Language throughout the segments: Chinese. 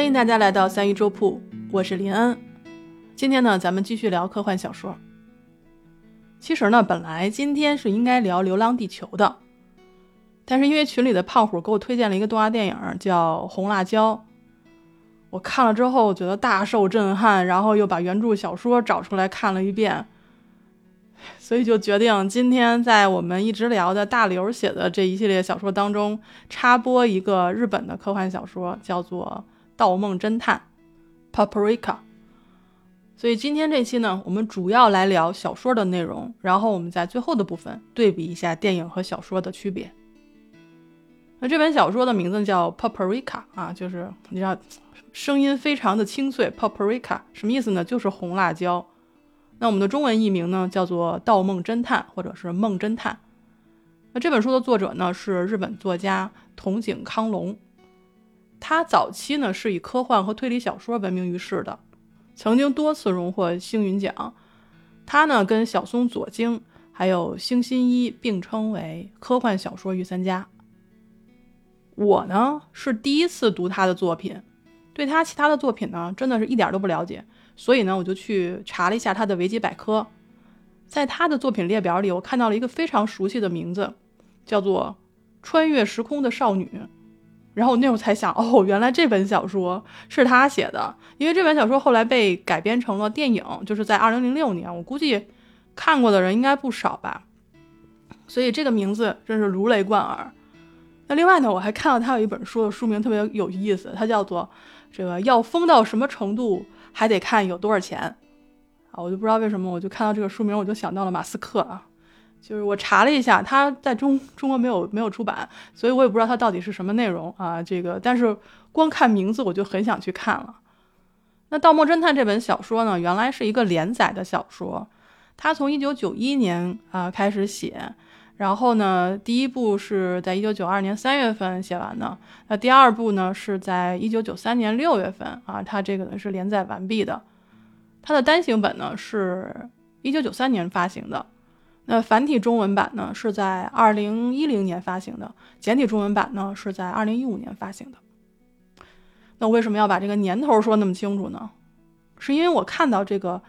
欢迎大家来到三一粥铺，我是林恩。今天呢，咱们继续聊科幻小说。其实呢，本来今天是应该聊《流浪地球》的，但是因为群里的胖虎给我推荐了一个动画电影叫《红辣椒》，我看了之后觉得大受震撼，然后又把原著小说找出来看了一遍。所以就决定今天在我们一直聊的大刘写的这一系列小说当中插播一个日本的科幻小说，叫做《盗梦侦探》（Paprika）。所以今天这期呢，我们主要来聊小说的内容，然后我们在最后的部分对比一下电影和小说的区别。那这本小说的名字叫《Paprika》啊，就是你知道，声音非常的清脆。Paprika 什么意思呢？就是红辣椒。那我们的中文译名呢，叫做《盗梦侦探》或者是《梦侦探》。那这本书的作者呢，是日本作家筒井康隆。他早期呢是以科幻和推理小说闻名于世的，曾经多次荣获星云奖。他呢跟小松左京还有星新一并称为科幻小说御三家。我呢是第一次读他的作品，对他其他的作品呢，真的是一点都不了解。所以呢，我就去查了一下他的维基百科，在他的作品列表里，我看到了一个非常熟悉的名字，叫做《穿越时空的少女》。然后我那会儿才想，哦，原来这本小说是他写的，因为这本小说后来被改编成了电影，就是在二零零六年，我估计看过的人应该不少吧。所以这个名字真是如雷贯耳。那另外呢，我还看到他有一本书的书名特别有意思，它叫做《这个要疯到什么程度》。还得看有多少钱啊！我就不知道为什么，我就看到这个书名，我就想到了马斯克啊。就是我查了一下，他在中中国没有没有出版，所以我也不知道它到底是什么内容啊。这个，但是光看名字我就很想去看了。那《盗墓侦探》这本小说呢，原来是一个连载的小说，它从一九九一年啊开始写，然后呢，第一部是在一九九二年三月份写完的，那第二部呢是在一九九三年六月份啊，它这个呢是连载完毕的。它的单行本呢是一九九三年发行的，那繁体中文版呢是在二零一零年发行的，简体中文版呢是在二零一五年发行的。那为什么要把这个年头说那么清楚呢？是因为我看到这个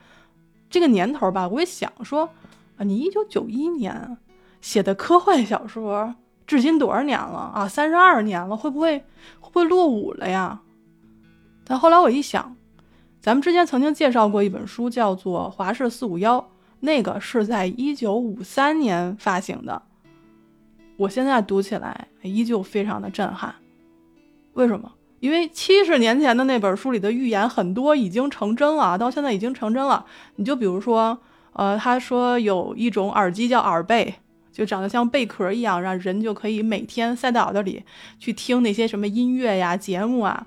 这个年头吧，我也想说啊，你一九九一年。写的科幻小说，至今多少年了啊？三十二年了，会不会会不会落伍了呀？但后来我一想，咱们之前曾经介绍过一本书，叫做《华氏四五幺》，那个是在一九五三年发行的。我现在读起来依旧非常的震撼。为什么？因为七十年前的那本书里的预言很多已经成真了，到现在已经成真了。你就比如说，呃，他说有一种耳机叫耳贝。就长得像贝壳一样，让人就可以每天塞到耳朵里去听那些什么音乐呀、节目啊。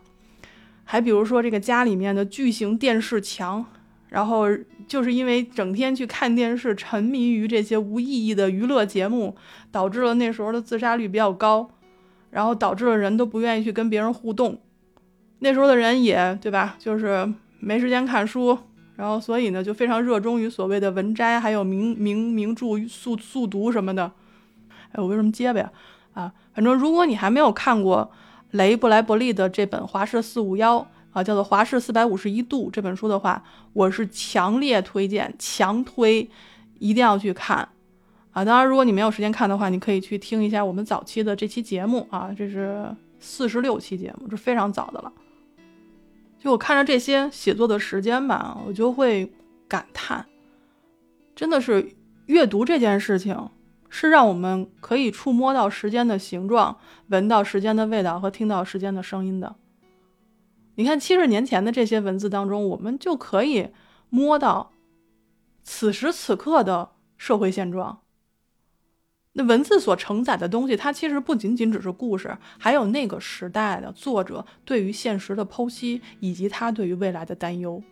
还比如说这个家里面的巨型电视墙，然后就是因为整天去看电视，沉迷于这些无意义的娱乐节目，导致了那时候的自杀率比较高，然后导致了人都不愿意去跟别人互动。那时候的人也对吧，就是没时间看书。然后，所以呢，就非常热衷于所谓的文摘，还有名名名著速速读什么的。哎，我为什么结巴呀？啊，反正如果你还没有看过雷布莱伯利的这本《华氏四五幺》啊，叫做《华氏四百五十一度》这本书的话，我是强烈推荐，强推，一定要去看啊！当然，如果你没有时间看的话，你可以去听一下我们早期的这期节目啊，这是四十六期节目，这非常早的了。就我看着这些写作的时间吧，我就会感叹，真的是阅读这件事情，是让我们可以触摸到时间的形状，闻到时间的味道和听到时间的声音的。你看七十年前的这些文字当中，我们就可以摸到此时此刻的社会现状。那文字所承载的东西，它其实不仅仅只是故事，还有那个时代的作者对于现实的剖析，以及他对于未来的担忧。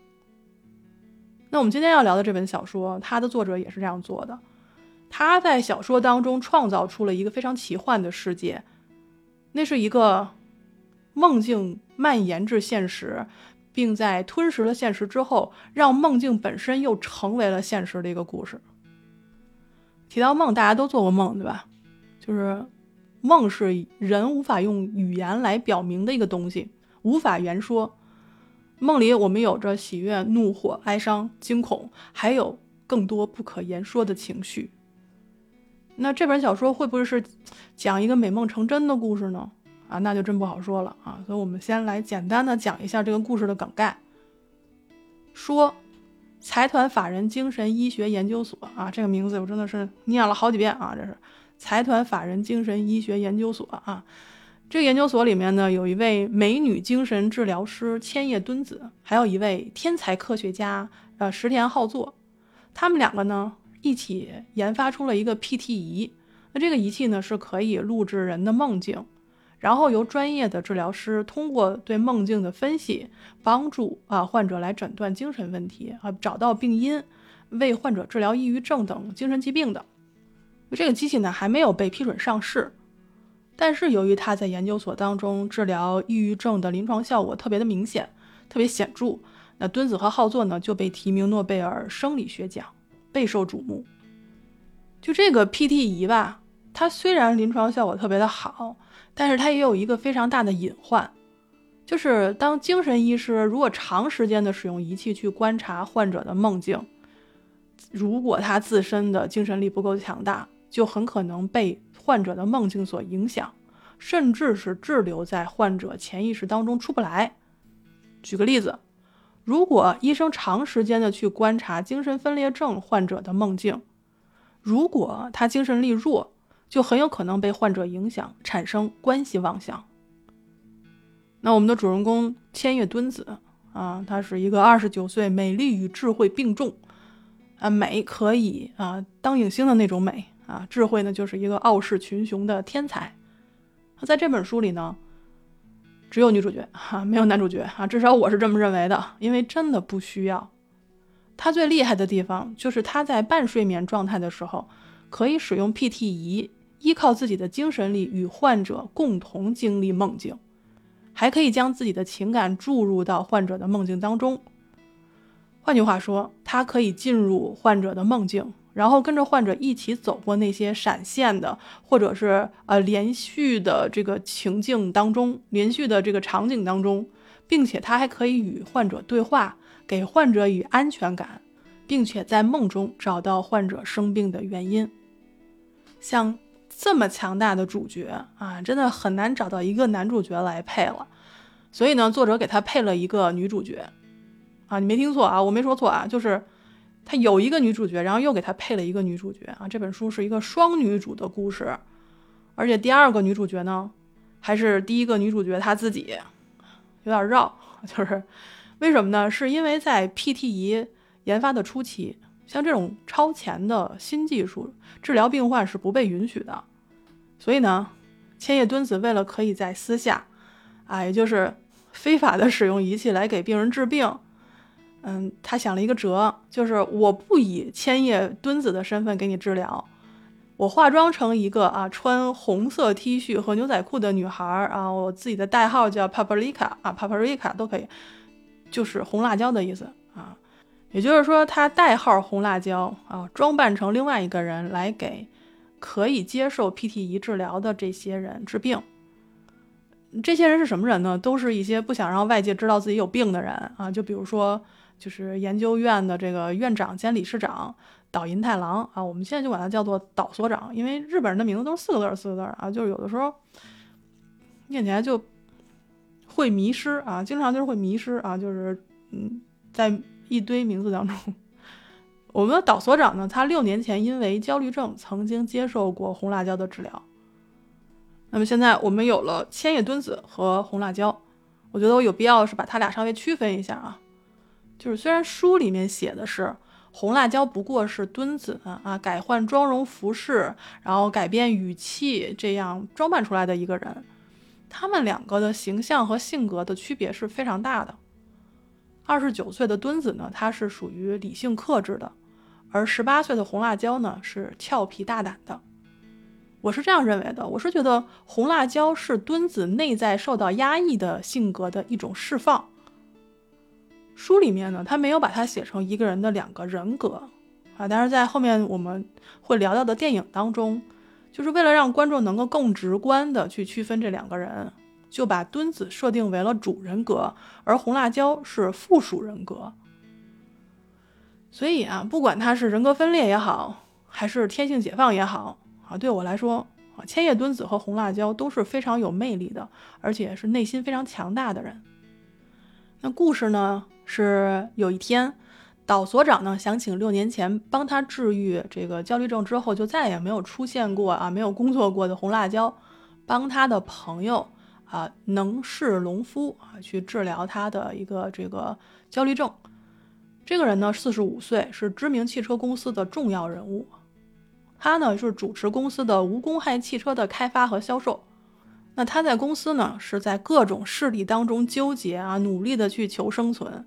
那我们今天要聊的这本小说，它的作者也是这样做的。他在小说当中创造出了一个非常奇幻的世界，那是一个梦境蔓延至现实，并在吞噬了现实之后，让梦境本身又成为了现实的一个故事。提到梦，大家都做过梦，对吧？就是梦是人无法用语言来表明的一个东西，无法言说。梦里我们有着喜悦、怒火、哀伤、惊恐，还有更多不可言说的情绪。那这本小说会不会是讲一个美梦成真的故事呢？啊，那就真不好说了啊。所以我们先来简单的讲一下这个故事的梗概。说，财团法人精神医学研究所啊，这个名字我真的是念了好几遍啊，这是财团法人精神医学研究所啊。这个研究所里面呢，有一位美女精神治疗师千叶敦子，还有一位天才科学家呃石田浩作，他们两个呢一起研发出了一个 PT 仪。那这个仪器呢是可以录制人的梦境，然后由专业的治疗师通过对梦境的分析，帮助啊患者来诊断精神问题啊，找到病因，为患者治疗抑郁症等精神疾病的。这个机器呢还没有被批准上市。但是由于它在研究所当中治疗抑郁症的临床效果特别的明显，特别显著，那敦子和浩作呢就被提名诺贝尔生理学奖，备受瞩目。就这个 PT 仪吧，它虽然临床效果特别的好，但是它也有一个非常大的隐患，就是当精神医师如果长时间的使用仪器去观察患者的梦境，如果他自身的精神力不够强大，就很可能被。患者的梦境所影响，甚至是滞留在患者潜意识当中出不来。举个例子，如果医生长时间的去观察精神分裂症患者的梦境，如果他精神力弱，就很有可能被患者影响，产生关系妄想。那我们的主人公千叶敦子啊，她是一个二十九岁，美丽与智慧并重，啊，美可以啊当影星的那种美。啊，智慧呢，就是一个傲视群雄的天才。在这本书里呢，只有女主角哈，没有男主角啊，至少我是这么认为的。因为真的不需要。他最厉害的地方就是他在半睡眠状态的时候，可以使用 PT 仪，依靠自己的精神力与患者共同经历梦境，还可以将自己的情感注入到患者的梦境当中。换句话说，他可以进入患者的梦境。然后跟着患者一起走过那些闪现的，或者是呃连续的这个情境当中，连续的这个场景当中，并且他还可以与患者对话，给患者以安全感，并且在梦中找到患者生病的原因。像这么强大的主角啊，真的很难找到一个男主角来配了。所以呢，作者给他配了一个女主角啊，你没听错啊，我没说错啊，就是。他有一个女主角，然后又给他配了一个女主角啊！这本书是一个双女主的故事，而且第二个女主角呢，还是第一个女主角她自己，有点绕。就是为什么呢？是因为在 PT 仪研发的初期，像这种超前的新技术治疗病患是不被允许的，所以呢，千叶敦子为了可以在私下，啊，也就是非法的使用仪器来给病人治病。嗯，他想了一个辙，就是我不以千叶敦子的身份给你治疗，我化妆成一个啊穿红色 T 恤和牛仔裤的女孩儿啊，我自己的代号叫 Paprika 啊，Paprika 都可以，就是红辣椒的意思。也就是说，他代号红辣椒啊，装扮成另外一个人来给可以接受 PT 仪治疗的这些人治病。这些人是什么人呢？都是一些不想让外界知道自己有病的人啊，就比如说。就是研究院的这个院长兼理事长岛银太郎啊，我们现在就管他叫做岛所长，因为日本人的名字都是四个字儿四个字儿啊，就是有的时候念起来就会迷失啊，经常就是会迷失啊，就是嗯，在一堆名字当中，我们的岛所长呢，他六年前因为焦虑症曾经接受过红辣椒的治疗，那么现在我们有了千叶敦子和红辣椒，我觉得我有必要是把他俩稍微区分一下啊。就是虽然书里面写的是红辣椒不过是敦子啊改换妆容服饰，然后改变语气这样装扮出来的一个人，他们两个的形象和性格的区别是非常大的。二十九岁的墩子呢，他是属于理性克制的，而十八岁的红辣椒呢是俏皮大胆的。我是这样认为的，我是觉得红辣椒是墩子内在受到压抑的性格的一种释放。书里面呢，他没有把它写成一个人的两个人格啊，但是在后面我们会聊到的电影当中，就是为了让观众能够更直观的去区分这两个人，就把墩子设定为了主人格，而红辣椒是附属人格。所以啊，不管他是人格分裂也好，还是天性解放也好，啊，对我来说啊，千叶墩子和红辣椒都是非常有魅力的，而且是内心非常强大的人。那故事呢，是有一天，岛所长呢想请六年前帮他治愈这个焦虑症之后就再也没有出现过啊，没有工作过的红辣椒，帮他的朋友啊能氏隆夫啊去治疗他的一个这个焦虑症。这个人呢，四十五岁，是知名汽车公司的重要人物。他呢是主持公司的无公害汽车的开发和销售。那他在公司呢是在各种势力当中纠结啊，努力的去求生存，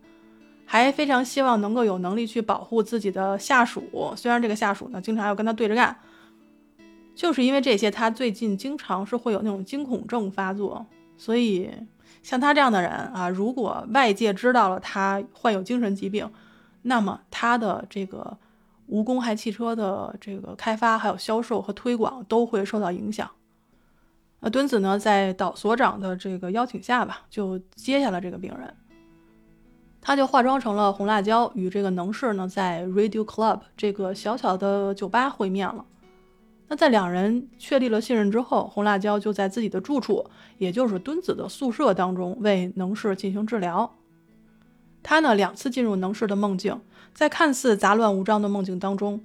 还非常希望能够有能力去保护自己的下属。虽然这个下属呢经常要跟他对着干，就是因为这些，他最近经常是会有那种惊恐症发作。所以像他这样的人啊，如果外界知道了他患有精神疾病，那么他的这个无公害汽车的这个开发、还有销售和推广都会受到影响。那墩子呢，在岛所长的这个邀请下吧，就接下了这个病人。他就化妆成了红辣椒，与这个能氏呢，在 Radio Club 这个小小的酒吧会面了。那在两人确立了信任之后，红辣椒就在自己的住处，也就是墩子的宿舍当中，为能氏进行治疗。他呢两次进入能氏的梦境，在看似杂乱无章的梦境当中，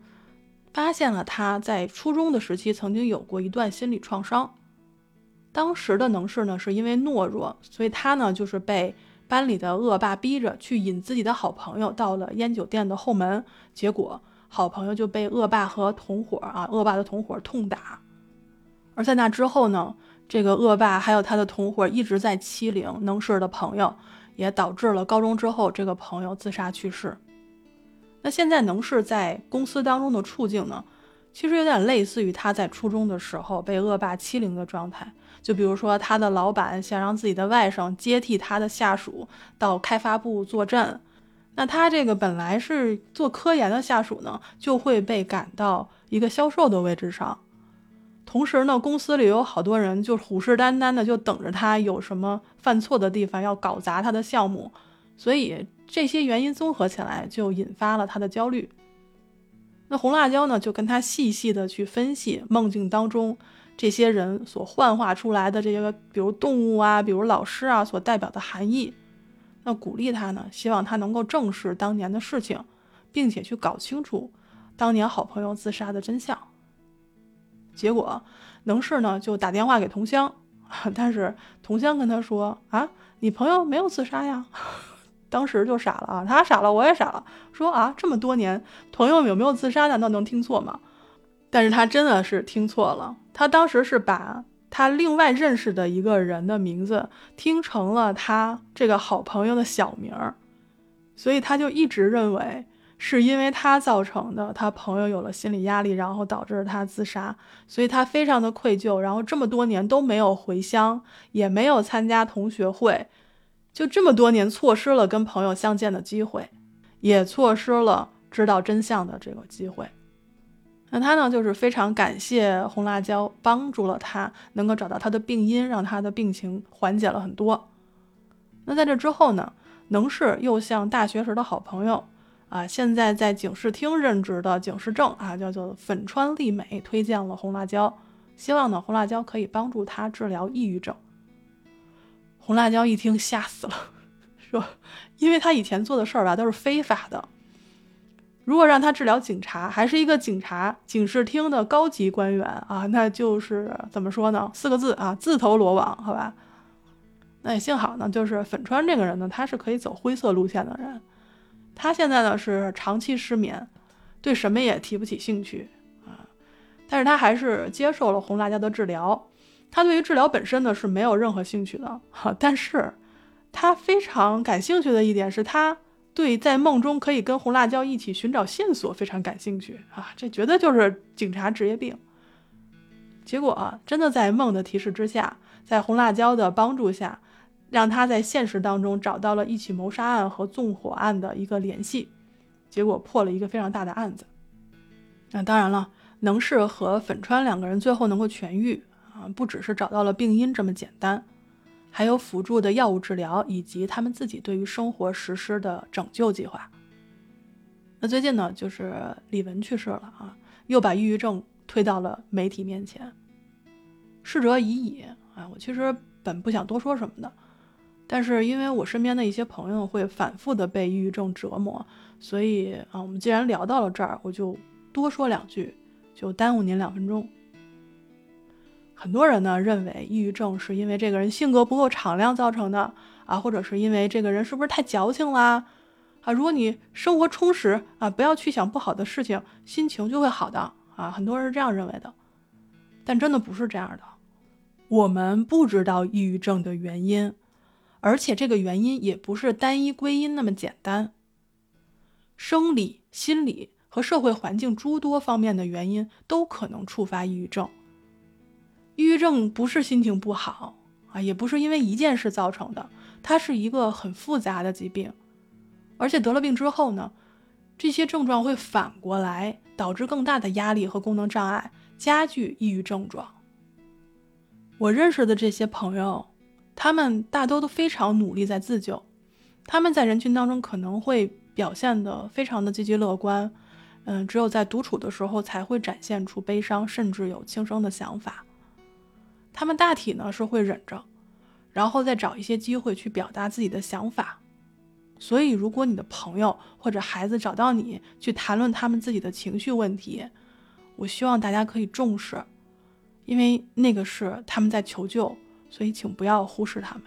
发现了他在初中的时期曾经有过一段心理创伤。当时的能氏呢是因为懦弱，所以他呢就是被班里的恶霸逼着去引自己的好朋友到了烟酒店的后门，结果好朋友就被恶霸和同伙啊恶霸的同伙痛打。而在那之后呢，这个恶霸还有他的同伙一直在欺凌能氏的朋友。也导致了高中之后这个朋友自杀去世。那现在能氏在公司当中的处境呢？其实有点类似于他在初中的时候被恶霸欺凌的状态。就比如说，他的老板想让自己的外甥接替他的下属到开发部坐镇，那他这个本来是做科研的下属呢，就会被赶到一个销售的位置上。同时呢，公司里有好多人就虎视眈眈的，就等着他有什么犯错的地方，要搞砸他的项目。所以这些原因综合起来，就引发了他的焦虑。那红辣椒呢，就跟他细细的去分析梦境当中这些人所幻化出来的这些个，比如动物啊，比如老师啊，所代表的含义。那鼓励他呢，希望他能够正视当年的事情，并且去搞清楚当年好朋友自杀的真相。结果，能氏呢就打电话给同乡，但是同乡跟他说：“啊，你朋友没有自杀呀。”当时就傻了啊，他傻了，我也傻了，说：“啊，这么多年，朋友有没有自杀？难道能听错吗？”但是他真的是听错了，他当时是把他另外认识的一个人的名字听成了他这个好朋友的小名儿，所以他就一直认为。是因为他造成的，他朋友有了心理压力，然后导致他自杀，所以他非常的愧疚，然后这么多年都没有回乡，也没有参加同学会，就这么多年错失了跟朋友相见的机会，也错失了知道真相的这个机会。那他呢，就是非常感谢红辣椒帮助了他，能够找到他的病因，让他的病情缓解了很多。那在这之后呢，能氏又向大学时的好朋友。啊，现在在警视厅任职的警视正啊，叫做粉川丽美，推荐了红辣椒，希望呢红辣椒可以帮助他治疗抑郁症。红辣椒一听吓死了，说，因为他以前做的事儿吧都是非法的，如果让他治疗警察，还是一个警察警视厅的高级官员啊，那就是怎么说呢？四个字啊，自投罗网，好吧？那也幸好呢，就是粉川这个人呢，他是可以走灰色路线的人。他现在呢是长期失眠，对什么也提不起兴趣啊，但是他还是接受了红辣椒的治疗。他对于治疗本身呢是没有任何兴趣的哈，但是他非常感兴趣的一点是他对在梦中可以跟红辣椒一起寻找线索非常感兴趣啊，这绝对就是警察职业病。结果啊，真的在梦的提示之下，在红辣椒的帮助下。让他在现实当中找到了一起谋杀案和纵火案的一个联系，结果破了一个非常大的案子。那当然了，能氏和粉川两个人最后能够痊愈啊，不只是找到了病因这么简单，还有辅助的药物治疗，以及他们自己对于生活实施的拯救计划。那最近呢，就是李玟去世了啊，又把抑郁症推到了媒体面前。逝者已矣啊，我其实本不想多说什么的，但是因为我身边的一些朋友会反复的被抑郁症折磨，所以啊，我们既然聊到了这儿，我就多说两句，就耽误您两分钟。很多人呢认为抑郁症是因为这个人性格不够敞亮造成的啊，或者是因为这个人是不是太矫情啦啊？如果你生活充实啊，不要去想不好的事情，心情就会好的啊。很多人是这样认为的，但真的不是这样的。我们不知道抑郁症的原因，而且这个原因也不是单一归因那么简单。生理、心理和社会环境诸多方面的原因都可能触发抑郁症。抑郁症不是心情不好啊，也不是因为一件事造成的，它是一个很复杂的疾病，而且得了病之后呢，这些症状会反过来导致更大的压力和功能障碍，加剧抑郁症状。我认识的这些朋友，他们大多都非常努力在自救，他们在人群当中可能会表现得非常的积极乐观，嗯，只有在独处的时候才会展现出悲伤，甚至有轻生的想法。他们大体呢是会忍着，然后再找一些机会去表达自己的想法。所以，如果你的朋友或者孩子找到你去谈论他们自己的情绪问题，我希望大家可以重视，因为那个是他们在求救，所以请不要忽视他们。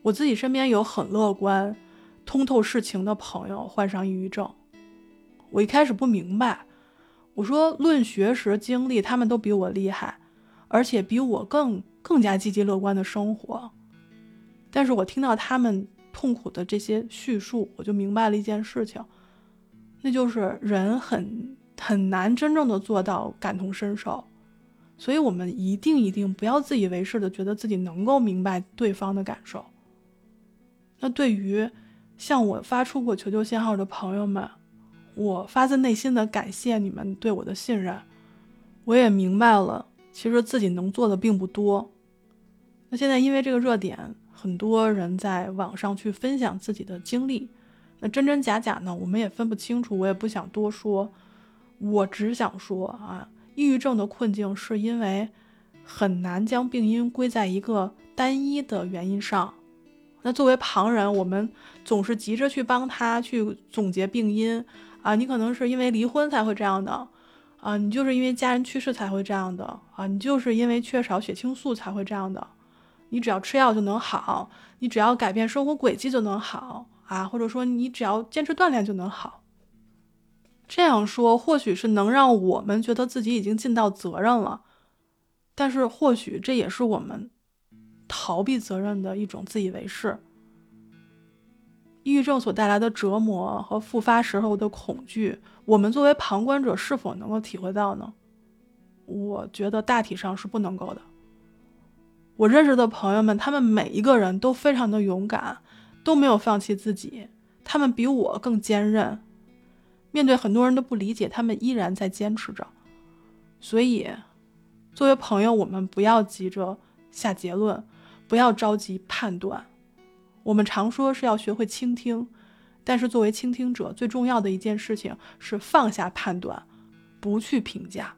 我自己身边有很乐观、通透事情的朋友患上抑郁症，我一开始不明白，我说论学识、经历，他们都比我厉害。而且比我更更加积极乐观的生活，但是我听到他们痛苦的这些叙述，我就明白了一件事情，那就是人很很难真正的做到感同身受，所以我们一定一定不要自以为是的觉得自己能够明白对方的感受。那对于向我发出过求救信号的朋友们，我发自内心的感谢你们对我的信任，我也明白了。其实自己能做的并不多。那现在因为这个热点，很多人在网上去分享自己的经历，那真真假假呢，我们也分不清楚。我也不想多说，我只想说啊，抑郁症的困境是因为很难将病因归在一个单一的原因上。那作为旁人，我们总是急着去帮他去总结病因啊，你可能是因为离婚才会这样的。啊，你就是因为家人去世才会这样的啊！你就是因为缺少血清素才会这样的。你只要吃药就能好，你只要改变生活轨迹就能好啊，或者说你只要坚持锻炼就能好。这样说或许是能让我们觉得自己已经尽到责任了，但是或许这也是我们逃避责任的一种自以为是。抑郁症所带来的折磨和复发时候的恐惧，我们作为旁观者是否能够体会到呢？我觉得大体上是不能够的。我认识的朋友们，他们每一个人都非常的勇敢，都没有放弃自己，他们比我更坚韧。面对很多人的不理解，他们依然在坚持着。所以，作为朋友，我们不要急着下结论，不要着急判断。我们常说是要学会倾听，但是作为倾听者，最重要的一件事情是放下判断，不去评价。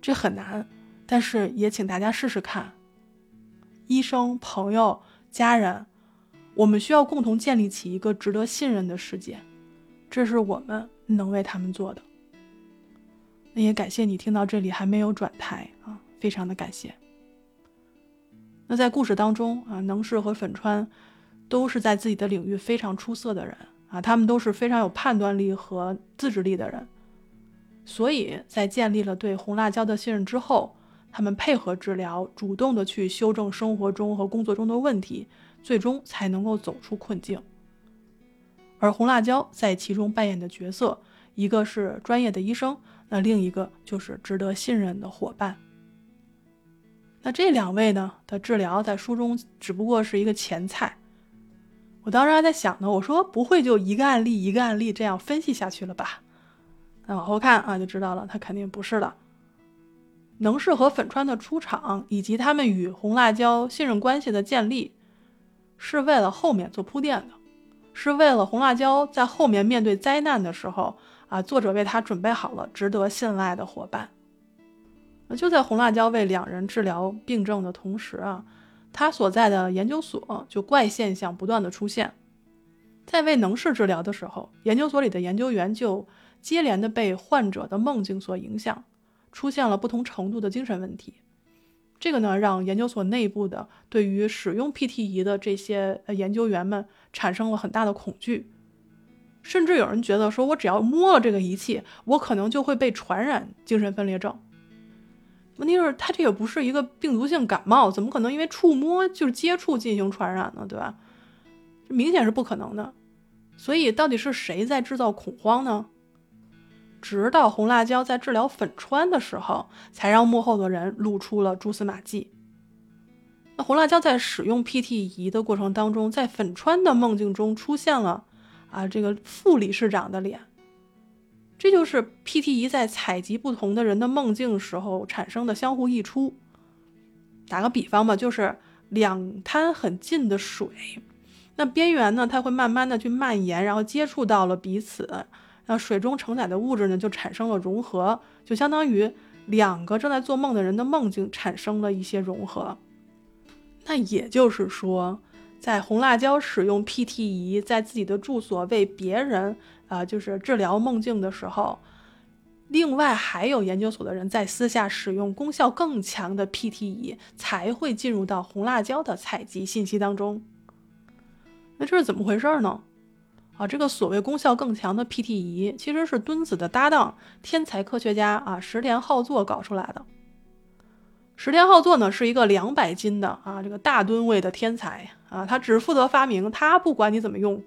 这很难，但是也请大家试试看。医生、朋友、家人，我们需要共同建立起一个值得信任的世界，这是我们能为他们做的。那也感谢你听到这里还没有转台啊，非常的感谢。那在故事当中啊，能氏和粉川都是在自己的领域非常出色的人啊，他们都是非常有判断力和自制力的人，所以在建立了对红辣椒的信任之后，他们配合治疗，主动的去修正生活中和工作中的问题，最终才能够走出困境。而红辣椒在其中扮演的角色，一个是专业的医生，那另一个就是值得信任的伙伴。那这两位呢的治疗在书中只不过是一个前菜，我当时还在想呢，我说不会就一个案例一个案例这样分析下去了吧？那往后看啊就知道了，他肯定不是的。能氏和粉川的出场，以及他们与红辣椒信任关系的建立，是为了后面做铺垫的，是为了红辣椒在后面面对灾难的时候啊，作者为他准备好了值得信赖的伙伴。就在红辣椒为两人治疗病症的同时啊，他所在的研究所就怪现象不断的出现。在为能氏治疗的时候，研究所里的研究员就接连的被患者的梦境所影响。出现了不同程度的精神问题，这个呢，让研究所内部的对于使用 PT 仪的这些呃研究员们产生了很大的恐惧，甚至有人觉得说，我只要摸了这个仪器，我可能就会被传染精神分裂症。问题是，它这也不是一个病毒性感冒，怎么可能因为触摸就是接触进行传染呢？对吧？这明显是不可能的。所以，到底是谁在制造恐慌呢？直到红辣椒在治疗粉川的时候，才让幕后的人露出了蛛丝马迹。那红辣椒在使用 PT 仪的过程当中，在粉川的梦境中出现了啊，这个副理事长的脸。这就是 PT 仪在采集不同的人的梦境时候产生的相互溢出。打个比方吧，就是两滩很近的水，那边缘呢，它会慢慢的去蔓延，然后接触到了彼此。那水中承载的物质呢，就产生了融合，就相当于两个正在做梦的人的梦境产生了一些融合。那也就是说，在红辣椒使用 PT 仪在自己的住所为别人啊，就是治疗梦境的时候，另外还有研究所的人在私下使用功效更强的 PT 仪，才会进入到红辣椒的采集信息当中。那这是怎么回事呢？啊，这个所谓功效更强的 PT 仪，其实是墩子的搭档天才科学家啊石田浩作搞出来的。石田浩作呢是一个两百斤的啊这个大吨位的天才啊，他只负责发明，他不管你怎么用。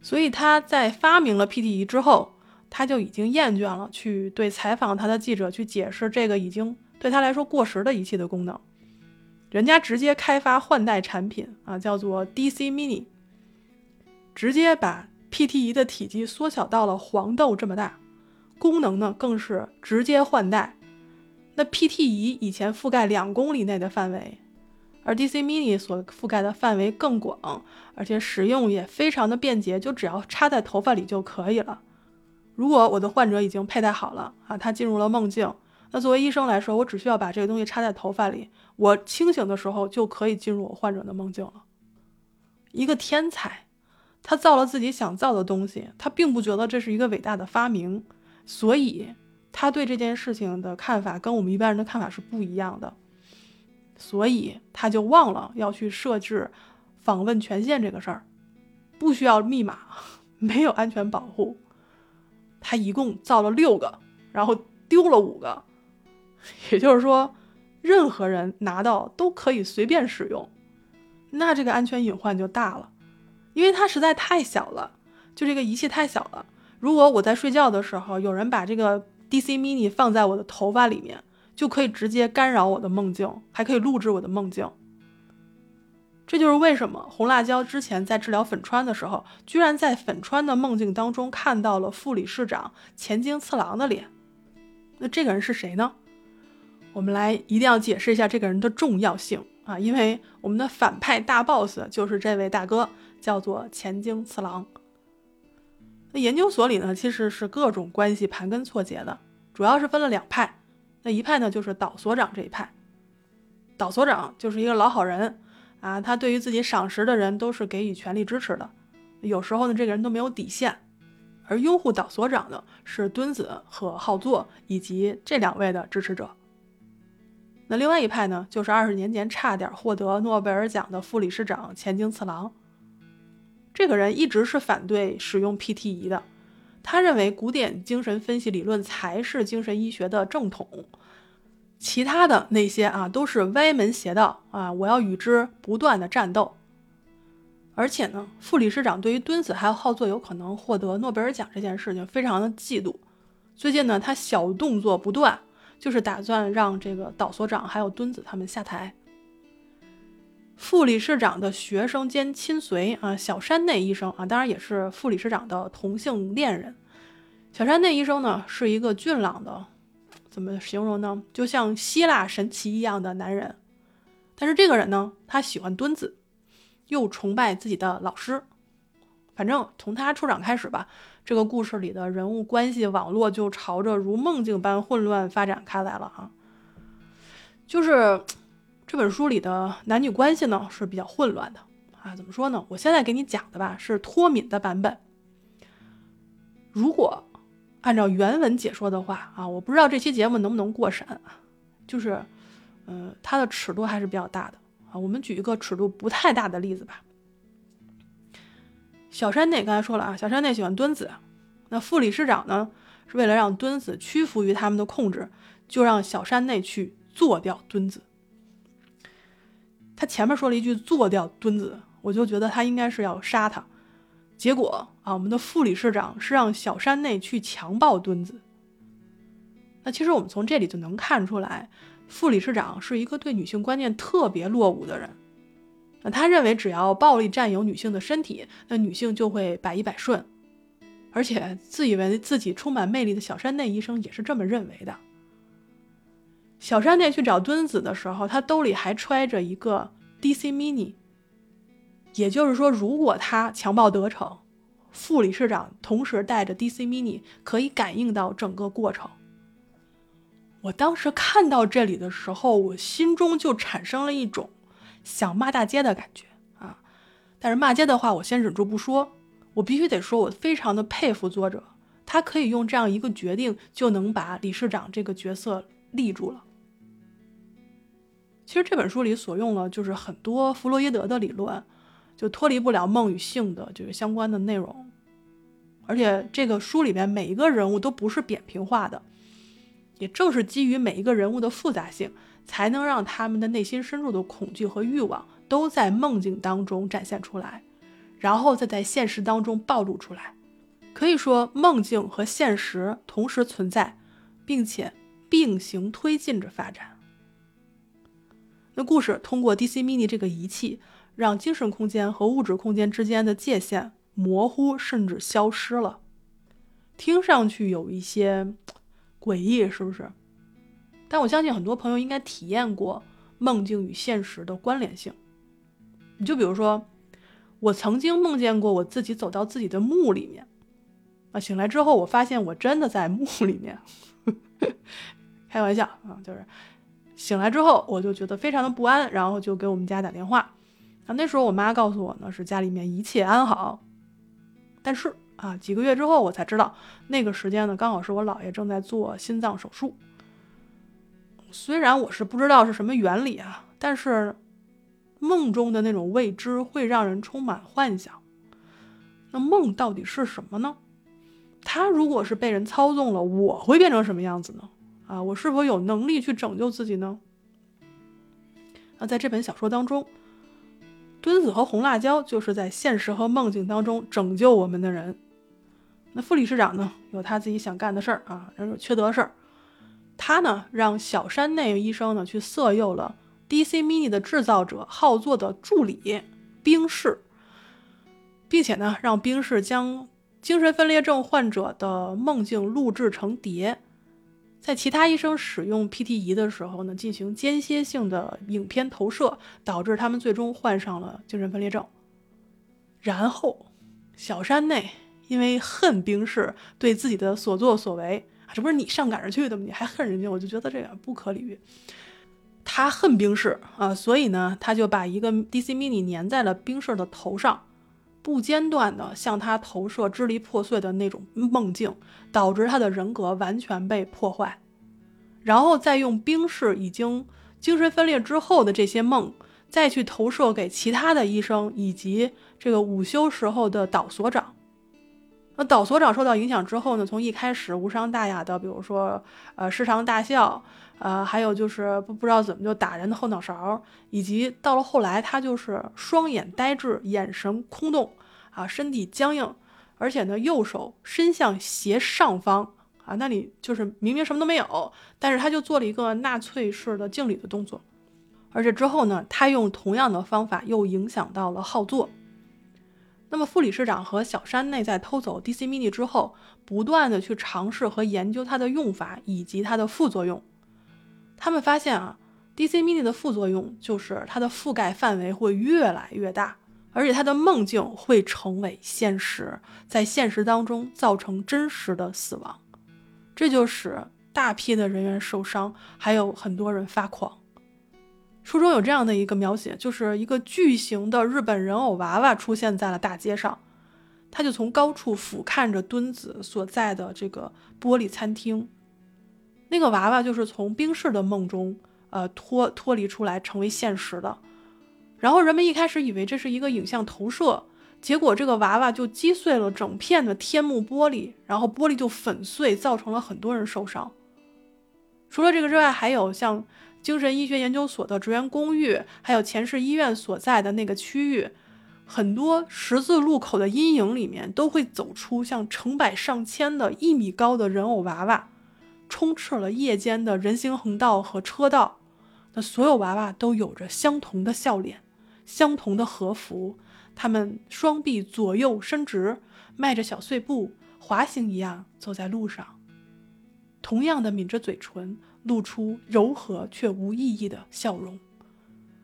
所以他在发明了 PT 仪之后，他就已经厌倦了去对采访他的记者去解释这个已经对他来说过时的仪器的功能。人家直接开发换代产品啊，叫做 DC Mini。直接把 PT 仪的体积缩小到了黄豆这么大，功能呢更是直接换代。那 PT 仪以前覆盖两公里内的范围，而 DC Mini 所覆盖的范围更广，而且使用也非常的便捷，就只要插在头发里就可以了。如果我的患者已经佩戴好了啊，他进入了梦境，那作为医生来说，我只需要把这个东西插在头发里，我清醒的时候就可以进入我患者的梦境了。一个天才。他造了自己想造的东西，他并不觉得这是一个伟大的发明，所以他对这件事情的看法跟我们一般人的看法是不一样的，所以他就忘了要去设置访问权限这个事儿，不需要密码，没有安全保护，他一共造了六个，然后丢了五个，也就是说，任何人拿到都可以随便使用，那这个安全隐患就大了。因为它实在太小了，就这个仪器太小了。如果我在睡觉的时候，有人把这个 DC Mini 放在我的头发里面，就可以直接干扰我的梦境，还可以录制我的梦境。这就是为什么红辣椒之前在治疗粉川的时候，居然在粉川的梦境当中看到了副理事长前京次郎的脸。那这个人是谁呢？我们来一定要解释一下这个人的重要性啊，因为我们的反派大 boss 就是这位大哥。叫做前京次郎。那研究所里呢，其实是各种关系盘根错节的，主要是分了两派。那一派呢，就是岛所长这一派。岛所长就是一个老好人啊，他对于自己赏识的人都是给予全力支持的。有时候呢，这个人都没有底线。而拥护岛所长的是敦子和浩作以及这两位的支持者。那另外一派呢，就是二十年前差点获得诺贝尔奖的副理事长前京次郎。这个人一直是反对使用 PT 仪的，他认为古典精神分析理论才是精神医学的正统，其他的那些啊都是歪门邪道啊！我要与之不断的战斗。而且呢，副理事长对于敦子还有浩作有可能获得诺贝尔奖这件事情非常的嫉妒。最近呢，他小动作不断，就是打算让这个岛所长还有敦子他们下台。副理事长的学生兼亲随啊，小山内医生啊，当然也是副理事长的同性恋人。小山内医生呢，是一个俊朗的，怎么形容呢？就像希腊神奇一样的男人。但是这个人呢，他喜欢墩子，又崇拜自己的老师。反正从他出场开始吧，这个故事里的人物关系网络就朝着如梦境般混乱发展开来了啊。就是这本书里的男女关系呢是比较混乱的啊。怎么说呢？我现在给你讲的吧是脱敏的版本。如果按照原文解说的话啊，我不知道这期节目能不能过审，就是。嗯，它的尺度还是比较大的啊。我们举一个尺度不太大的例子吧。小山内刚才说了啊，小山内喜欢墩子，那副理事长呢是为了让墩子屈服于他们的控制，就让小山内去做掉墩子。他前面说了一句“做掉墩子”，我就觉得他应该是要杀他。结果啊，我们的副理事长是让小山内去强暴墩子。那其实我们从这里就能看出来。副理事长是一个对女性观念特别落伍的人，那他认为只要暴力占有女性的身体，那女性就会百依百顺，而且自以为自己充满魅力的小山内医生也是这么认为的。小山内去找墩子的时候，他兜里还揣着一个 DC Mini，也就是说，如果他强暴得逞，副理事长同时带着 DC Mini，可以感应到整个过程。我当时看到这里的时候，我心中就产生了一种想骂大街的感觉啊！但是骂街的话，我先忍住不说。我必须得说，我非常的佩服作者，他可以用这样一个决定就能把理事长这个角色立住了。其实这本书里所用了就是很多弗洛伊德的理论，就脱离不了梦与性的这个相关的内容，而且这个书里面每一个人物都不是扁平化的。也正是基于每一个人物的复杂性，才能让他们的内心深处的恐惧和欲望都在梦境当中展现出来，然后再在现实当中暴露出来。可以说，梦境和现实同时存在，并且并行推进着发展。那故事通过 DC Mini 这个仪器，让精神空间和物质空间之间的界限模糊，甚至消失了。听上去有一些。诡异是不是？但我相信很多朋友应该体验过梦境与现实的关联性。你就比如说，我曾经梦见过我自己走到自己的墓里面，啊，醒来之后我发现我真的在墓里面。开玩笑啊，就是醒来之后我就觉得非常的不安，然后就给我们家打电话。啊，那时候我妈告诉我呢是家里面一切安好，但是。啊，几个月之后我才知道，那个时间呢，刚好是我姥爷正在做心脏手术。虽然我是不知道是什么原理啊，但是梦中的那种未知会让人充满幻想。那梦到底是什么呢？他如果是被人操纵了，我会变成什么样子呢？啊，我是否有能力去拯救自己呢？那在这本小说当中。墩子和红辣椒就是在现实和梦境当中拯救我们的人。那副理事长呢，有他自己想干的事儿啊，人有缺德事儿。他呢，让小山内医生呢去色诱了 DC Mini 的制造者浩作的助理冰室，并且呢，让冰室将精神分裂症患者的梦境录制成碟。在其他医生使用 PT 仪的时候呢，进行间歇性的影片投射，导致他们最终患上了精神分裂症。然后，小山内因为恨冰室对自己的所作所为，这不是你上赶着去的吗？你还恨人家，我就觉得这个不可理喻。他恨冰室啊，所以呢，他就把一个 DC Mini 粘在了冰室的头上。不间断的向他投射支离破碎的那种梦境，导致他的人格完全被破坏，然后再用冰室已经精神分裂之后的这些梦，再去投射给其他的医生以及这个午休时候的导所长。那导所长受到影响之后呢，从一开始无伤大雅的，比如说呃失常大笑。呃，还有就是不不知道怎么就打人的后脑勺，以及到了后来，他就是双眼呆滞，眼神空洞，啊，身体僵硬，而且呢，右手伸向斜上方，啊，那里就是明明什么都没有，但是他就做了一个纳粹式的敬礼的动作，而且之后呢，他用同样的方法又影响到了浩座，那么副理事长和小山内在偷走 DC Mini 之后，不断的去尝试和研究它的用法以及它的副作用。他们发现啊，DC Mini 的副作用就是它的覆盖范围会越来越大，而且他的梦境会成为现实，在现实当中造成真实的死亡，这就使大批的人员受伤，还有很多人发狂。书中有这样的一个描写，就是一个巨型的日本人偶娃娃出现在了大街上，他就从高处俯瞰着墩子所在的这个玻璃餐厅。那个娃娃就是从冰室的梦中，呃脱脱离出来成为现实的。然后人们一开始以为这是一个影像投射，结果这个娃娃就击碎了整片的天幕玻璃，然后玻璃就粉碎，造成了很多人受伤。除了这个之外，还有像。精神医学研究所的职员公寓，还有前世医院所在的那个区域，很多十字路口的阴影里面都会走出像成百上千的一米高的人偶娃娃，充斥了夜间的人行横道和车道。那所有娃娃都有着相同的笑脸，相同的和服，他们双臂左右伸直，迈着小碎步，滑行一样走在路上，同样的抿着嘴唇。露出柔和却无意义的笑容，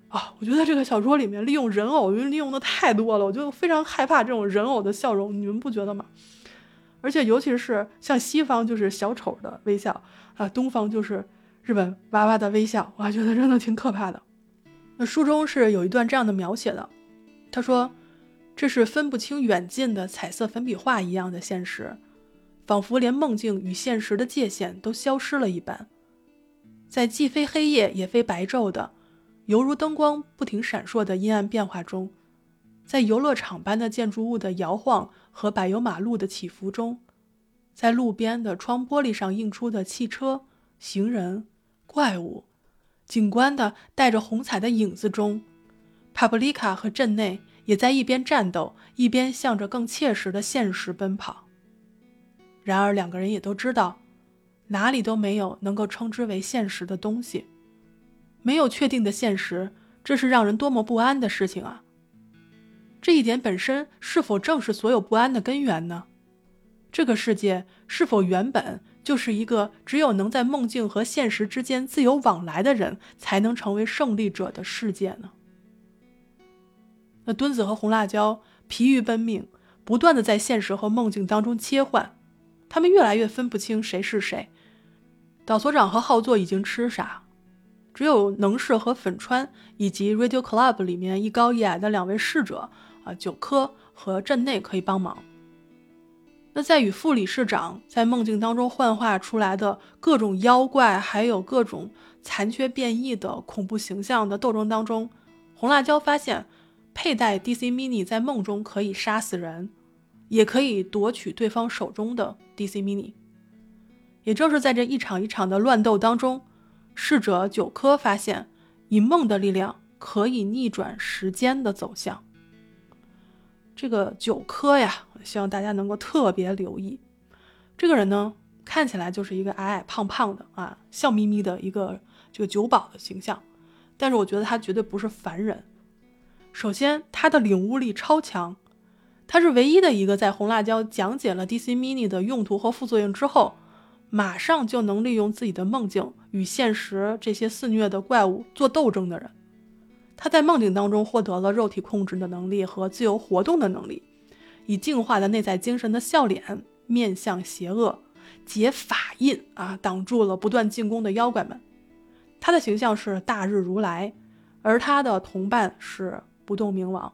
啊，我觉得这个小说里面利用人偶，因为利用的太多了，我就非常害怕这种人偶的笑容，你们不觉得吗？而且尤其是像西方就是小丑的微笑啊，东方就是日本娃娃的微笑，我还觉得真的挺可怕的。那书中是有一段这样的描写的，他说：“这是分不清远近的彩色粉笔画一样的现实，仿佛连梦境与现实的界限都消失了一般。”在既非黑夜也非白昼的，犹如灯光不停闪烁的阴暗变化中，在游乐场般的建筑物的摇晃和柏油马路的起伏中，在路边的窗玻璃上映出的汽车、行人、怪物、景观的带着红彩的影子中，帕布利卡和镇内也在一边战斗，一边向着更切实的现实奔跑。然而，两个人也都知道。哪里都没有能够称之为现实的东西，没有确定的现实，这是让人多么不安的事情啊！这一点本身是否正是所有不安的根源呢？这个世界是否原本就是一个只有能在梦境和现实之间自由往来的人才能成为胜利者的世界呢？那墩子和红辣椒疲于奔命，不断的在现实和梦境当中切换，他们越来越分不清谁是谁。导所长和浩作已经吃傻，只有能士和粉川以及 Radio Club 里面一高一矮的两位侍者啊，九科和镇内可以帮忙。那在与副理事长在梦境当中幻化出来的各种妖怪，还有各种残缺变异的恐怖形象的斗争当中，红辣椒发现佩戴 DC Mini 在梦中可以杀死人，也可以夺取对方手中的 DC Mini。也正是在这一场一场的乱斗当中，逝者九科发现，以梦的力量可以逆转时间的走向。这个九科呀，希望大家能够特别留意。这个人呢，看起来就是一个矮矮胖胖的啊，笑眯眯的一个这个酒保的形象，但是我觉得他绝对不是凡人。首先，他的领悟力超强，他是唯一的一个在红辣椒讲解了 DC Mini 的用途和副作用之后。马上就能利用自己的梦境与现实这些肆虐的怪物做斗争的人，他在梦境当中获得了肉体控制的能力和自由活动的能力，以净化的内在精神的笑脸面向邪恶，结法印啊，挡住了不断进攻的妖怪们。他的形象是大日如来，而他的同伴是不动明王，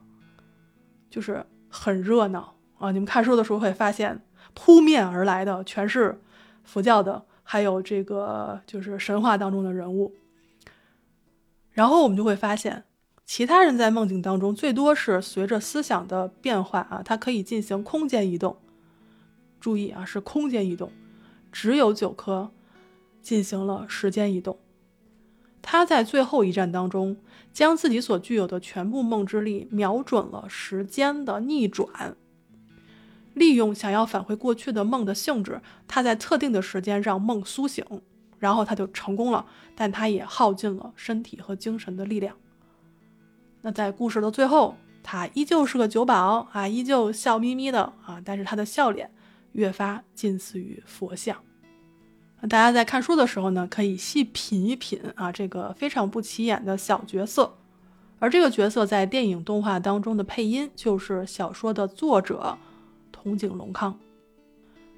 就是很热闹啊！你们看书的时候会发现，扑面而来的全是。佛教的，还有这个就是神话当中的人物，然后我们就会发现，其他人在梦境当中最多是随着思想的变化啊，它可以进行空间移动。注意啊，是空间移动，只有九颗进行了时间移动。他在最后一战当中，将自己所具有的全部梦之力瞄准了时间的逆转。利用想要返回过去的梦的性质，他在特定的时间让梦苏醒，然后他就成功了，但他也耗尽了身体和精神的力量。那在故事的最后，他依旧是个酒保啊，依旧笑眯眯的啊，但是他的笑脸越发近似于佛像。大家在看书的时候呢，可以细品一品啊，这个非常不起眼的小角色。而这个角色在电影动画当中的配音就是小说的作者筒井隆康。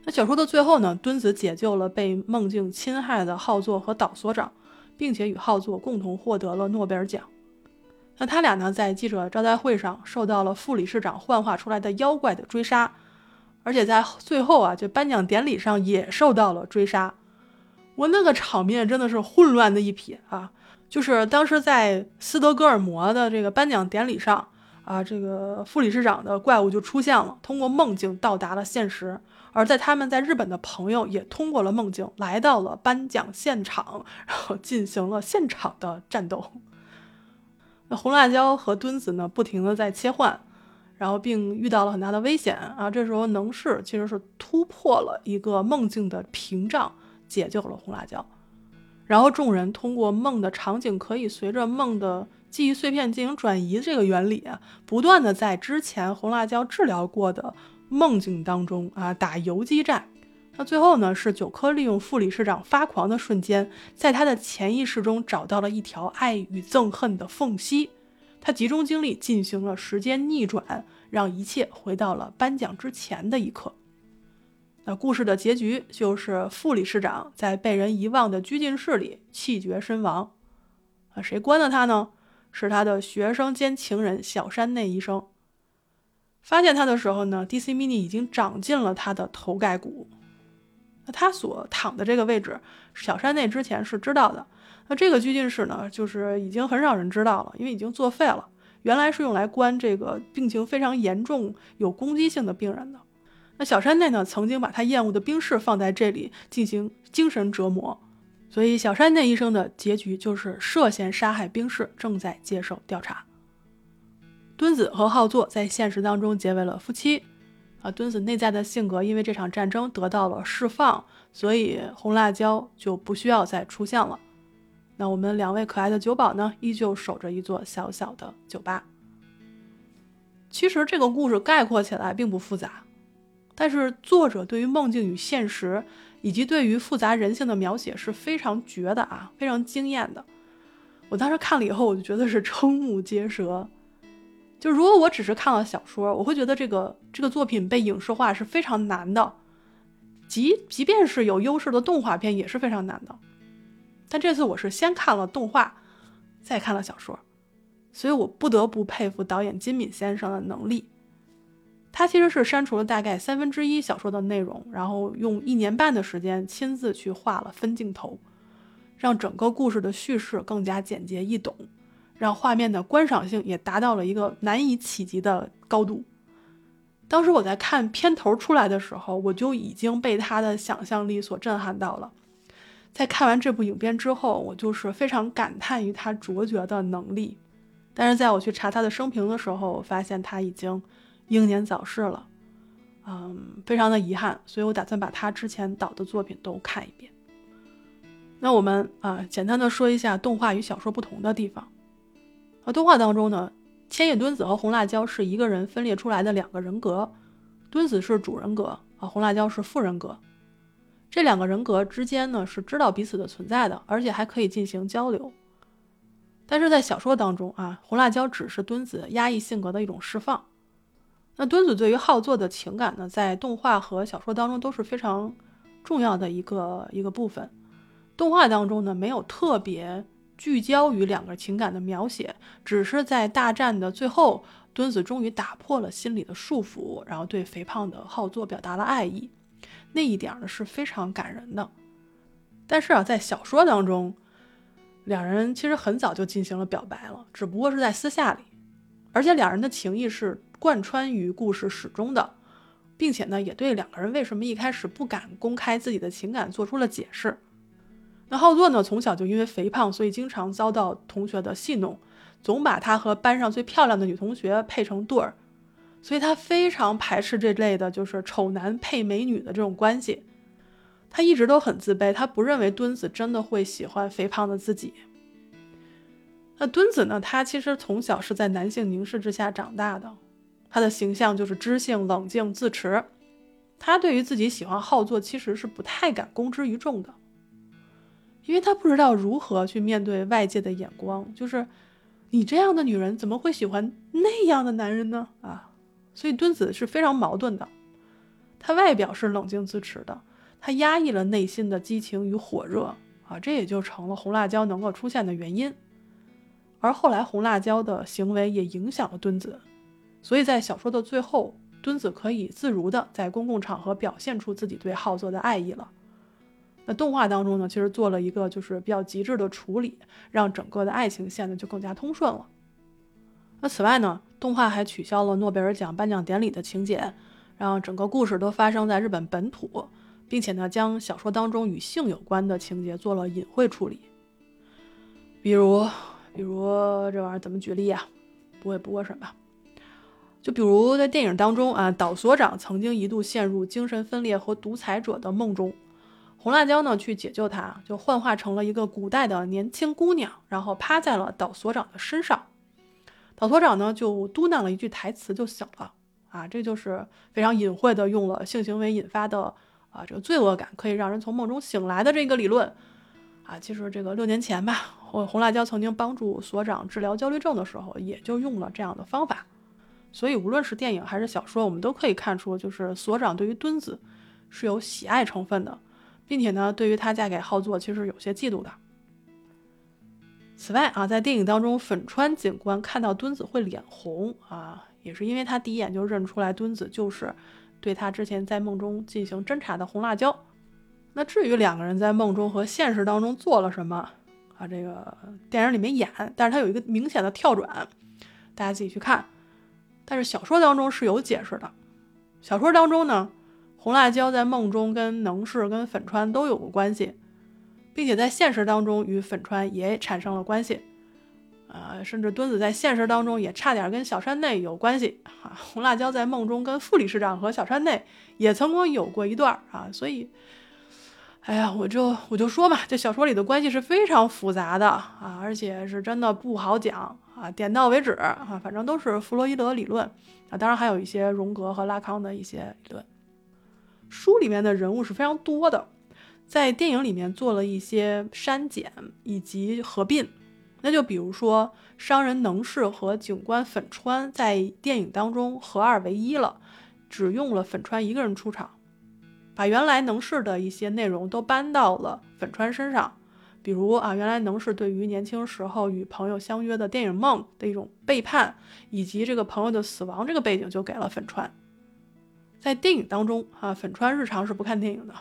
那小说的最后呢，敦子解救了被梦境侵害的浩作和岛所长，并且与浩作共同获得了诺贝尔奖。那他俩呢，在记者招待会上受到了副理事长幻化出来的妖怪的追杀，而且在最后啊，就颁奖典礼上也受到了追杀。我那个场面真的是混乱的一批啊！就是当时在斯德哥尔摩的这个颁奖典礼上啊，这个副理事长的怪物就出现了，通过梦境到达了现实。而在他们在日本的朋友也通过了梦境来到了颁奖现场，然后进行了现场的战斗。红辣椒和墩子呢，不停的在切换，然后并遇到了很大的危险啊。这时候能士其实是突破了一个梦境的屏障，解救了红辣椒。然后众人通过梦的场景可以随着梦的记忆碎片进行转移这个原理啊，不断的在之前红辣椒治疗过的。梦境当中啊，打游击战。那最后呢，是九科利用副理事长发狂的瞬间，在他的潜意识中找到了一条爱与憎恨的缝隙。他集中精力进行了时间逆转，让一切回到了颁奖之前的一刻。那故事的结局就是副理事长在被人遗忘的拘禁室里气绝身亡。啊，谁关的他呢？是他的学生兼情人小山内医生。发现他的时候呢，DC Mini 已经长进了他的头盖骨。那他所躺的这个位置，小山内之前是知道的。那这个拘禁室呢，就是已经很少人知道了，因为已经作废了。原来是用来关这个病情非常严重、有攻击性的病人的。那小山内呢，曾经把他厌恶的兵士放在这里进行精神折磨，所以小山内医生的结局就是涉嫌杀害兵士，正在接受调查。敦子和浩作在现实当中结为了夫妻，啊，敦子内在的性格因为这场战争得到了释放，所以红辣椒就不需要再出现了。那我们两位可爱的酒保呢，依旧守着一座小小的酒吧。其实这个故事概括起来并不复杂，但是作者对于梦境与现实，以及对于复杂人性的描写是非常绝的啊，非常惊艳的。我当时看了以后，我就觉得是瞠目结舌。就如果我只是看了小说，我会觉得这个这个作品被影视化是非常难的，即即便是有优势的动画片也是非常难的。但这次我是先看了动画，再看了小说，所以我不得不佩服导演金敏先生的能力。他其实是删除了大概三分之一小说的内容，然后用一年半的时间亲自去画了分镜头，让整个故事的叙事更加简洁易懂。让画面的观赏性也达到了一个难以企及的高度。当时我在看片头出来的时候，我就已经被他的想象力所震撼到了。在看完这部影片之后，我就是非常感叹于他卓绝的能力。但是在我去查他的生平的时候，我发现他已经英年早逝了，嗯，非常的遗憾。所以我打算把他之前导的作品都看一遍。那我们啊，简单的说一下动画与小说不同的地方。而动画当中呢，千叶敦子和红辣椒是一个人分裂出来的两个人格，敦子是主人格啊，红辣椒是副人格。这两个人格之间呢是知道彼此的存在的，而且还可以进行交流。但是在小说当中啊，红辣椒只是敦子压抑性格的一种释放。那敦子对于浩作的情感呢，在动画和小说当中都是非常重要的一个一个部分。动画当中呢，没有特别。聚焦于两个情感的描写，只是在大战的最后，敦子终于打破了心理的束缚，然后对肥胖的浩作表达了爱意，那一点呢是非常感人的。但是啊，在小说当中，两人其实很早就进行了表白了，只不过是在私下里，而且两人的情谊是贯穿于故事始终的，并且呢，也对两个人为什么一开始不敢公开自己的情感做出了解释。那浩作呢？从小就因为肥胖，所以经常遭到同学的戏弄，总把他和班上最漂亮的女同学配成对儿，所以他非常排斥这类的，就是丑男配美女的这种关系。他一直都很自卑，他不认为敦子真的会喜欢肥胖的自己。那敦子呢？他其实从小是在男性凝视之下长大的，他的形象就是知性、冷静、自持。他对于自己喜欢好作，其实是不太敢公之于众的，因为他不知道如何去面对外界的眼光。就是你这样的女人，怎么会喜欢那样的男人呢？啊，所以敦子是非常矛盾的。他外表是冷静自持的，他压抑了内心的激情与火热啊，这也就成了红辣椒能够出现的原因。而后来红辣椒的行为也影响了敦子，所以在小说的最后。敦子可以自如的在公共场合表现出自己对浩作的爱意了。那动画当中呢，其实做了一个就是比较极致的处理，让整个的爱情线呢就更加通顺了。那此外呢，动画还取消了诺贝尔奖颁奖典礼的情节，让整个故事都发生在日本本土，并且呢，将小说当中与性有关的情节做了隐晦处理。比如，比如这玩意儿怎么举例呀？不会不过审吧？就比如在电影当中啊，岛所长曾经一度陷入精神分裂和独裁者的梦中，红辣椒呢去解救她，就幻化成了一个古代的年轻姑娘，然后趴在了岛所长的身上，岛所长呢就嘟囔了一句台词就醒了。啊，这就是非常隐晦的用了性行为引发的啊这个罪恶感可以让人从梦中醒来的这个理论。啊，其实这个六年前吧，红红辣椒曾经帮助所长治疗焦虑症的时候，也就用了这样的方法。所以，无论是电影还是小说，我们都可以看出，就是所长对于墩子是有喜爱成分的，并且呢，对于她嫁给浩作，其实有些嫉妒的。此外啊，在电影当中，粉川警官看到敦子会脸红啊，也是因为他第一眼就认出来敦子就是对他之前在梦中进行侦查的红辣椒。那至于两个人在梦中和现实当中做了什么啊，这个电影里面演，但是它有一个明显的跳转，大家自己去看。但是小说当中是有解释的。小说当中呢，红辣椒在梦中跟能氏、跟粉川都有过关系，并且在现实当中与粉川也产生了关系。呃，甚至墩子在现实当中也差点跟小山内有关系啊。红辣椒在梦中跟副理事长和小山内也曾经有过一段啊。所以，哎呀，我就我就说嘛，这小说里的关系是非常复杂的啊，而且是真的不好讲。啊，点到为止啊，反正都是弗洛伊德理论啊，当然还有一些荣格和拉康的一些理论。书里面的人物是非常多的，在电影里面做了一些删减以及合并。那就比如说，商人能氏和警官粉川在电影当中合二为一了，只用了粉川一个人出场，把原来能氏的一些内容都搬到了粉川身上。比如啊，原来能是对于年轻时候与朋友相约的电影梦的一种背叛，以及这个朋友的死亡这个背景就给了粉川。在电影当中啊，粉川日常是不看电影的，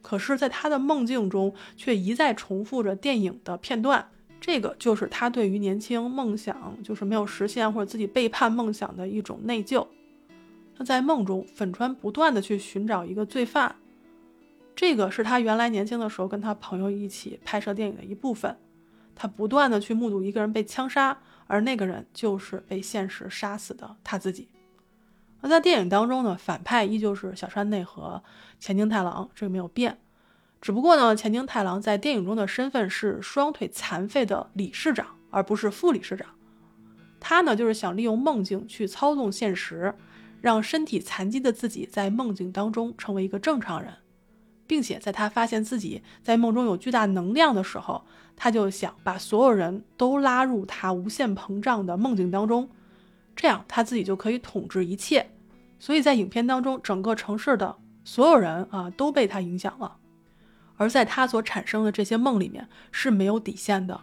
可是，在他的梦境中却一再重复着电影的片段，这个就是他对于年轻梦想就是没有实现或者自己背叛梦想的一种内疚。那在梦中，粉川不断的去寻找一个罪犯。这个是他原来年轻的时候跟他朋友一起拍摄电影的一部分，他不断的去目睹一个人被枪杀，而那个人就是被现实杀死的他自己。那在电影当中呢，反派依旧是小山内和前京太郎，这个没有变，只不过呢，前京太郎在电影中的身份是双腿残废的理事长，而不是副理事长。他呢，就是想利用梦境去操纵现实，让身体残疾的自己在梦境当中成为一个正常人。并且在他发现自己在梦中有巨大能量的时候，他就想把所有人都拉入他无限膨胀的梦境当中，这样他自己就可以统治一切。所以在影片当中，整个城市的所有人啊都被他影响了。而在他所产生的这些梦里面是没有底线的，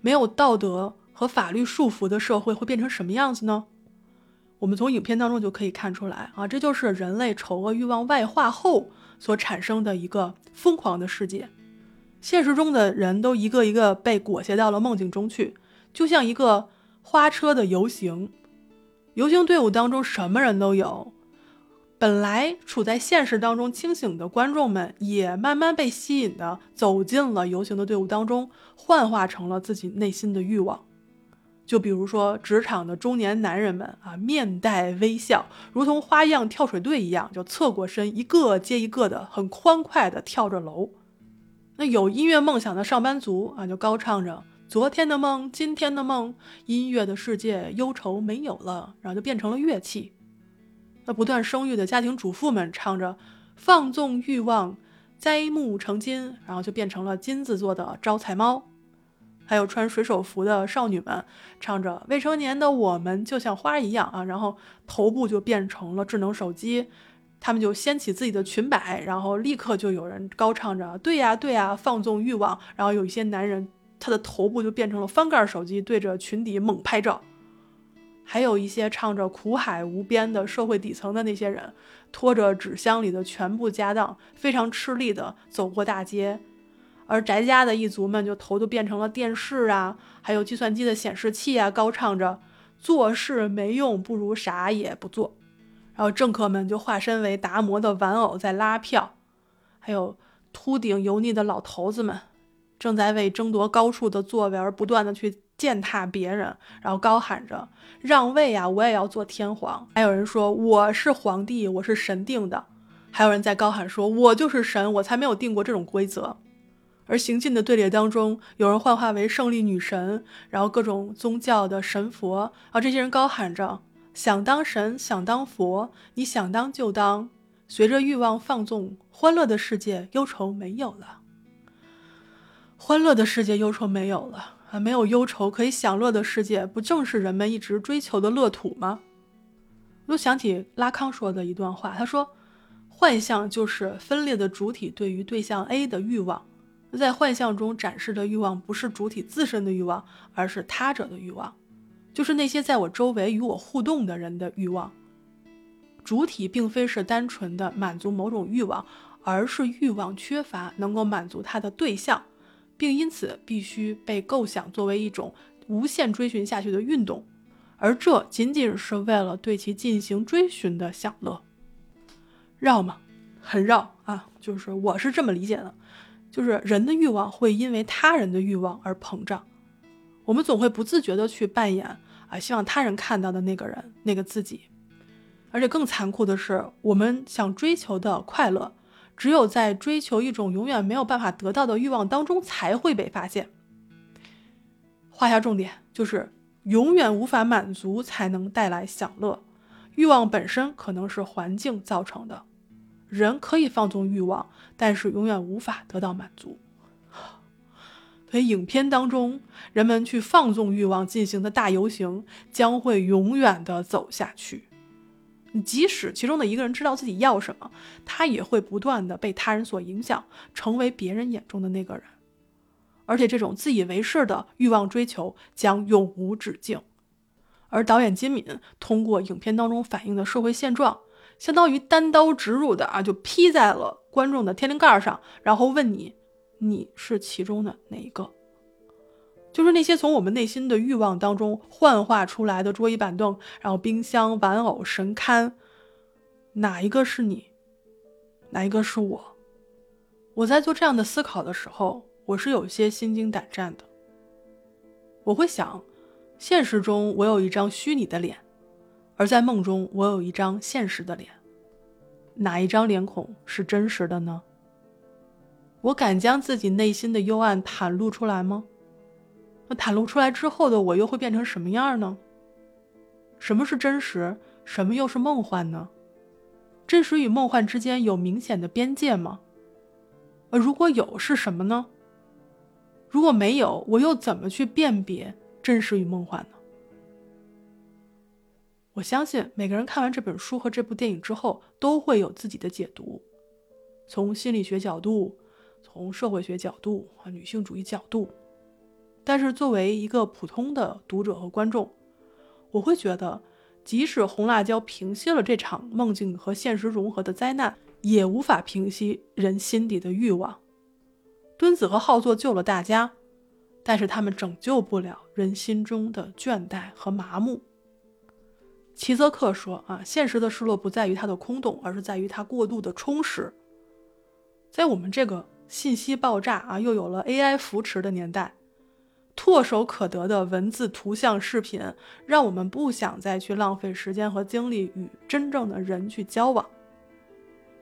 没有道德和法律束缚的社会会变成什么样子呢？我们从影片当中就可以看出来啊，这就是人类丑恶欲望外化后。所产生的一个疯狂的世界，现实中的人都一个一个被裹挟到了梦境中去，就像一个花车的游行。游行队伍当中什么人都有，本来处在现实当中清醒的观众们，也慢慢被吸引的走进了游行的队伍当中，幻化成了自己内心的欲望。就比如说，职场的中年男人们啊，面带微笑，如同花样跳水队一样，就侧过身，一个接一个的，很欢快的跳着楼。那有音乐梦想的上班族啊，就高唱着昨天的梦，今天的梦，音乐的世界，忧愁没有了，然后就变成了乐器。那不断生育的家庭主妇们唱着“放纵欲望，栽木成金”，然后就变成了金子做的招财猫。还有穿水手服的少女们唱着“未成年的我们就像花一样啊”，然后头部就变成了智能手机，他们就掀起自己的裙摆，然后立刻就有人高唱着“对呀对呀，放纵欲望”，然后有一些男人。他的头部就变成了翻盖手机，对着裙底猛拍照。还有一些唱着“苦海无边”的社会底层的那些人，拖着纸箱里的全部家当，非常吃力地走过大街。而宅家的一族们就头都变成了电视啊，还有计算机的显示器啊，高唱着“做事没用，不如啥也不做”。然后政客们就化身为达摩的玩偶在拉票，还有秃顶油腻的老头子们。正在为争夺高处的座位而不断的去践踏别人，然后高喊着让位啊，我也要做天皇。还有人说我是皇帝，我是神定的。还有人在高喊说，我就是神，我才没有定过这种规则。而行进的队列当中，有人幻化为胜利女神，然后各种宗教的神佛，然后这些人高喊着想当神，想当佛，你想当就当。随着欲望放纵，欢乐的世界，忧愁没有了。欢乐的世界，忧愁没有了啊！没有忧愁可以享乐的世界，不正是人们一直追求的乐土吗？我又想起拉康说的一段话，他说：“幻象就是分裂的主体对于对象 A 的欲望，在幻象中展示的欲望不是主体自身的欲望，而是他者的欲望，就是那些在我周围与我互动的人的欲望。主体并非是单纯的满足某种欲望，而是欲望缺乏能够满足它的对象。”并因此必须被构想作为一种无限追寻下去的运动，而这仅仅是为了对其进行追寻的享乐。绕吗？很绕啊！就是我是这么理解的，就是人的欲望会因为他人的欲望而膨胀，我们总会不自觉的去扮演啊希望他人看到的那个人那个自己，而且更残酷的是，我们想追求的快乐。只有在追求一种永远没有办法得到的欲望当中，才会被发现。画下重点，就是永远无法满足才能带来享乐。欲望本身可能是环境造成的，人可以放纵欲望，但是永远无法得到满足。所以，影片当中人们去放纵欲望进行的大游行，将会永远的走下去。即使其中的一个人知道自己要什么，他也会不断的被他人所影响，成为别人眼中的那个人。而且这种自以为是的欲望追求将永无止境。而导演金敏通过影片当中反映的社会现状，相当于单刀直入的啊，就劈在了观众的天灵盖上，然后问你：你是其中的哪一个？就是那些从我们内心的欲望当中幻化出来的桌椅板凳，然后冰箱、玩偶、神龛，哪一个是你？哪一个是我？我在做这样的思考的时候，我是有些心惊胆战的。我会想，现实中我有一张虚拟的脸，而在梦中我有一张现实的脸，哪一张脸孔是真实的呢？我敢将自己内心的幽暗袒露出来吗？那袒露出来之后的我又会变成什么样呢？什么是真实？什么又是梦幻呢？真实与梦幻之间有明显的边界吗？呃，如果有，是什么呢？如果没有，我又怎么去辨别真实与梦幻呢？我相信每个人看完这本书和这部电影之后，都会有自己的解读，从心理学角度，从社会学角度啊，女性主义角度。但是作为一个普通的读者和观众，我会觉得，即使红辣椒平息了这场梦境和现实融合的灾难，也无法平息人心底的欲望。敦子和浩作救了大家，但是他们拯救不了人心中的倦怠和麻木。齐泽克说：“啊，现实的失落不在于它的空洞，而是在于它过度的充实。”在我们这个信息爆炸啊，又有了 AI 扶持的年代。唾手可得的文字、图像、视频，让我们不想再去浪费时间和精力与真正的人去交往。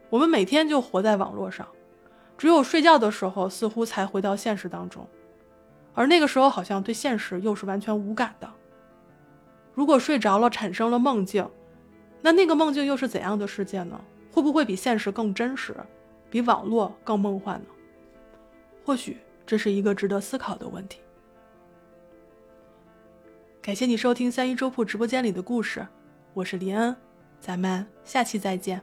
我们每天就活在网络上，只有睡觉的时候似乎才回到现实当中。而那个时候好像对现实又是完全无感的。如果睡着了产生了梦境，那那个梦境又是怎样的世界呢？会不会比现实更真实，比网络更梦幻呢？或许这是一个值得思考的问题。感谢你收听三一粥铺直播间里的故事，我是林恩，咱们下期再见。